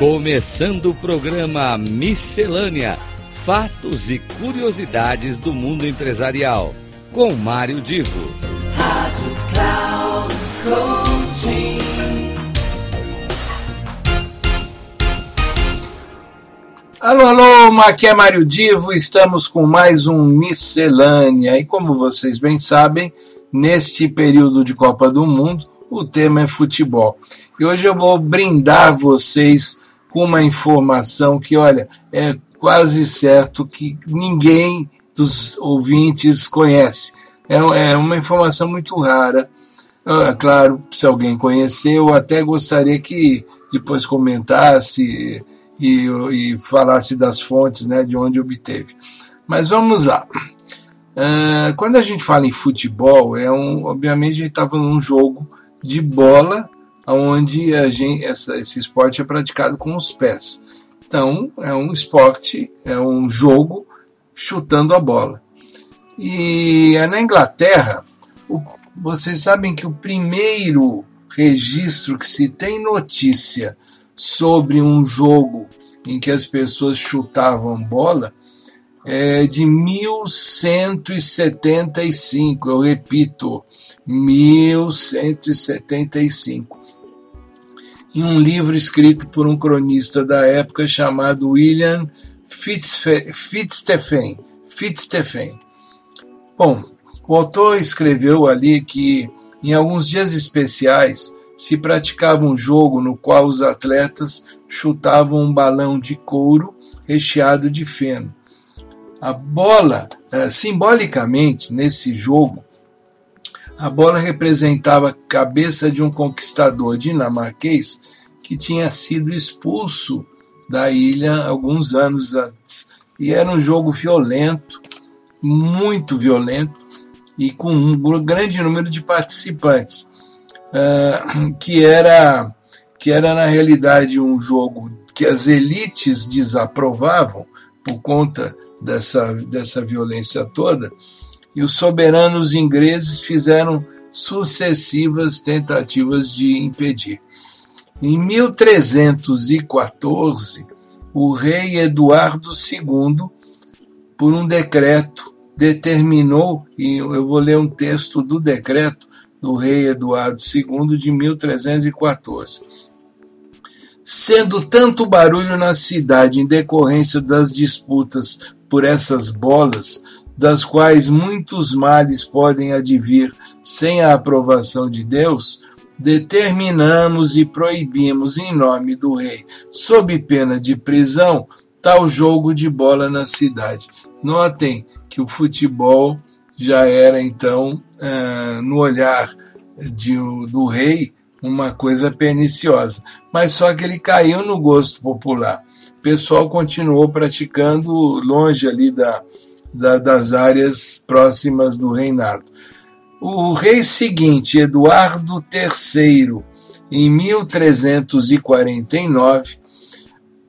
Começando o programa Miscelânea: Fatos e Curiosidades do Mundo Empresarial, com Mário Divo. Rádio Cloud Coaching. Alô, alô, aqui é Mário Divo, estamos com mais um Miscelânea. E como vocês bem sabem, neste período de Copa do Mundo, o tema é futebol. E hoje eu vou brindar vocês com uma informação que, olha, é quase certo que ninguém dos ouvintes conhece. É, é uma informação muito rara. É claro, se alguém conhecer, eu até gostaria que depois comentasse e, e falasse das fontes né, de onde obteve. Mas vamos lá. Uh, quando a gente fala em futebol, é um, obviamente a gente estava num jogo de bola, onde gente, essa, esse esporte é praticado com os pés. Então, é um esporte, é um jogo chutando a bola. E na Inglaterra, o, vocês sabem que o primeiro registro que se tem notícia sobre um jogo em que as pessoas chutavam bola é de 1175, eu repito, 1175. Em um livro escrito por um cronista da época chamado William Fitzstephen. Fitzstephen. Bom, o autor escreveu ali que em alguns dias especiais se praticava um jogo no qual os atletas chutavam um balão de couro recheado de feno. A bola, eh, simbolicamente, nesse jogo, a bola representava a cabeça de um conquistador dinamarquês que tinha sido expulso da ilha alguns anos antes. E era um jogo violento, muito violento, e com um grande número de participantes uh, que era que era na realidade um jogo que as elites desaprovavam por conta dessa, dessa violência toda, e os soberanos ingleses fizeram sucessivas tentativas de impedir. Em 1314, o rei Eduardo II, por um decreto, determinou, e eu vou ler um texto do decreto, do rei Eduardo II de 1314. Sendo tanto barulho na cidade em decorrência das disputas por essas bolas, das quais muitos males podem advir sem a aprovação de Deus, determinamos e proibimos em nome do rei, sob pena de prisão, tal jogo de bola na cidade. Notem que o futebol já era então, uh, no olhar de, do rei, uma coisa perniciosa. Mas só que ele caiu no gosto popular. O pessoal continuou praticando longe ali da, da, das áreas próximas do reinado. O rei seguinte, Eduardo III, em 1349,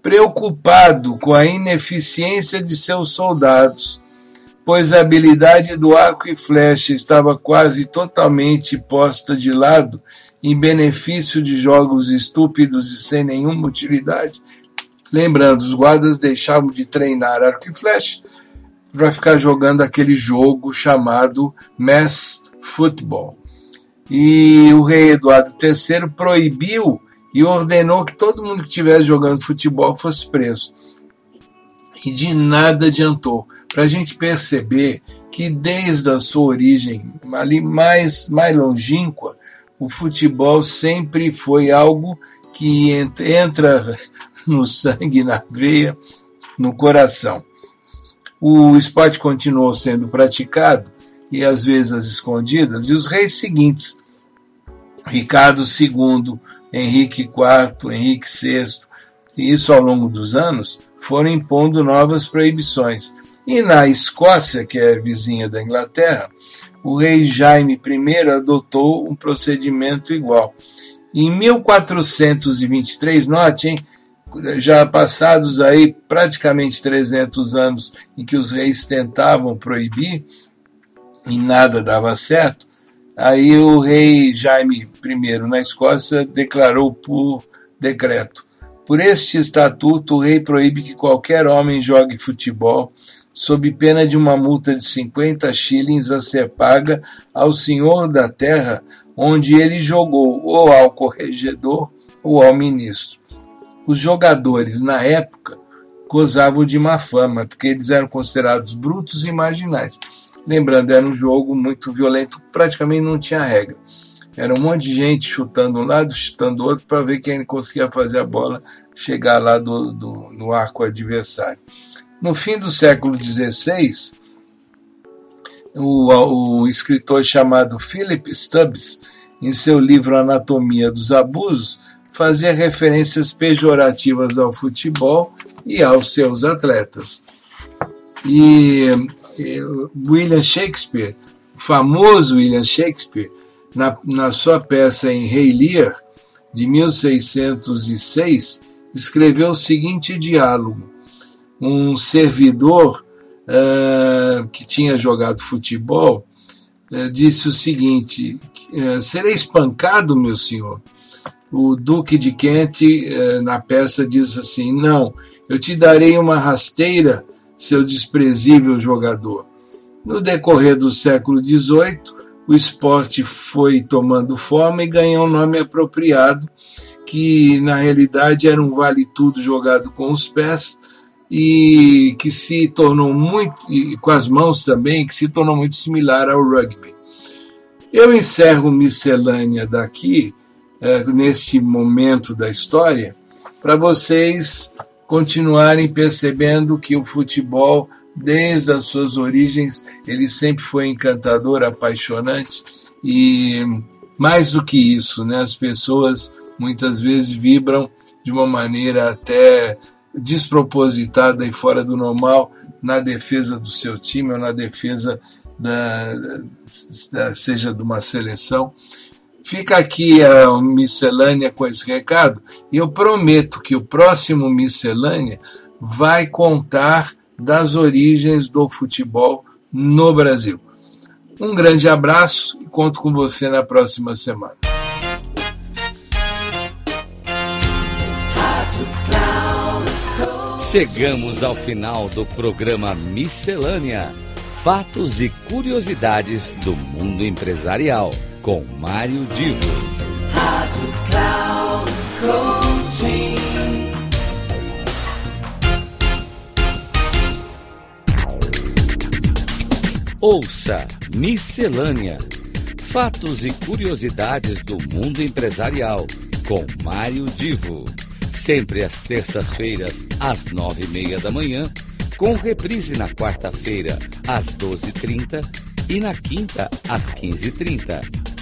preocupado com a ineficiência de seus soldados pois a habilidade do arco e flecha estava quase totalmente posta de lado em benefício de jogos estúpidos e sem nenhuma utilidade. Lembrando, os guardas deixavam de treinar arco e flecha para ficar jogando aquele jogo chamado mass football. E o rei Eduardo III proibiu e ordenou que todo mundo que estivesse jogando futebol fosse preso. E de nada adiantou para a gente perceber que desde a sua origem ali mais, mais longínqua, o futebol sempre foi algo que entra no sangue, na veia, no coração. O esporte continuou sendo praticado, e às vezes às escondidas, e os reis seguintes, Ricardo II, Henrique IV, Henrique VI, e isso ao longo dos anos, foram impondo novas proibições, e na Escócia, que é vizinha da Inglaterra, o rei Jaime I adotou um procedimento igual. Em 1423, note, hein, já passados aí praticamente 300 anos em que os reis tentavam proibir e nada dava certo, aí o rei Jaime I na Escócia declarou por decreto Por este estatuto, o rei proíbe que qualquer homem jogue futebol, sob pena de uma multa de 50 shillings a ser paga ao senhor da terra onde ele jogou, ou ao corregedor ou ao ministro. Os jogadores, na época, gozavam de má fama, porque eles eram considerados brutos e marginais. Lembrando, era um jogo muito violento, praticamente não tinha regra. Era um monte de gente chutando um lado, chutando outro, para ver quem conseguia fazer a bola chegar lá do, do, no arco adversário. No fim do século XVI, o, o escritor chamado Philip Stubbs, em seu livro Anatomia dos Abusos, fazia referências pejorativas ao futebol e aos seus atletas. E, e William Shakespeare, o famoso William Shakespeare, na, na sua peça em Rei Lear, de 1606, escreveu o seguinte diálogo: um servidor uh, que tinha jogado futebol uh, disse o seguinte: uh, serei espancado, meu senhor. O Duque de Kent, na peça, diz assim: não, eu te darei uma rasteira, seu desprezível jogador. No decorrer do século XVIII, o esporte foi tomando forma e ganhou um nome apropriado que na realidade era um vale tudo jogado com os pés e que se tornou muito e com as mãos também, que se tornou muito similar ao rugby. Eu encerro miscelânea daqui é, neste momento da história para vocês continuarem percebendo que o futebol desde as suas origens ele sempre foi encantador, apaixonante e mais do que isso, né, as pessoas muitas vezes vibram de uma maneira até despropositada e fora do normal na defesa do seu time ou na defesa da, da seja de uma seleção. Fica aqui a miscelânea com esse recado e eu prometo que o próximo miscelânea vai contar das origens do futebol no Brasil. Um grande abraço e conto com você na próxima semana. Chegamos ao final do programa Miscelânea: Fatos e Curiosidades do Mundo Empresarial, com Mário Divo. Rádio Cloud Coaching. Ouça Miscelânea: Fatos e Curiosidades do Mundo Empresarial, com Mário Divo sempre às terças-feiras, às nove e meia da manhã, com reprise na quarta-feira, às doze e trinta e na quinta, às quinze e trinta,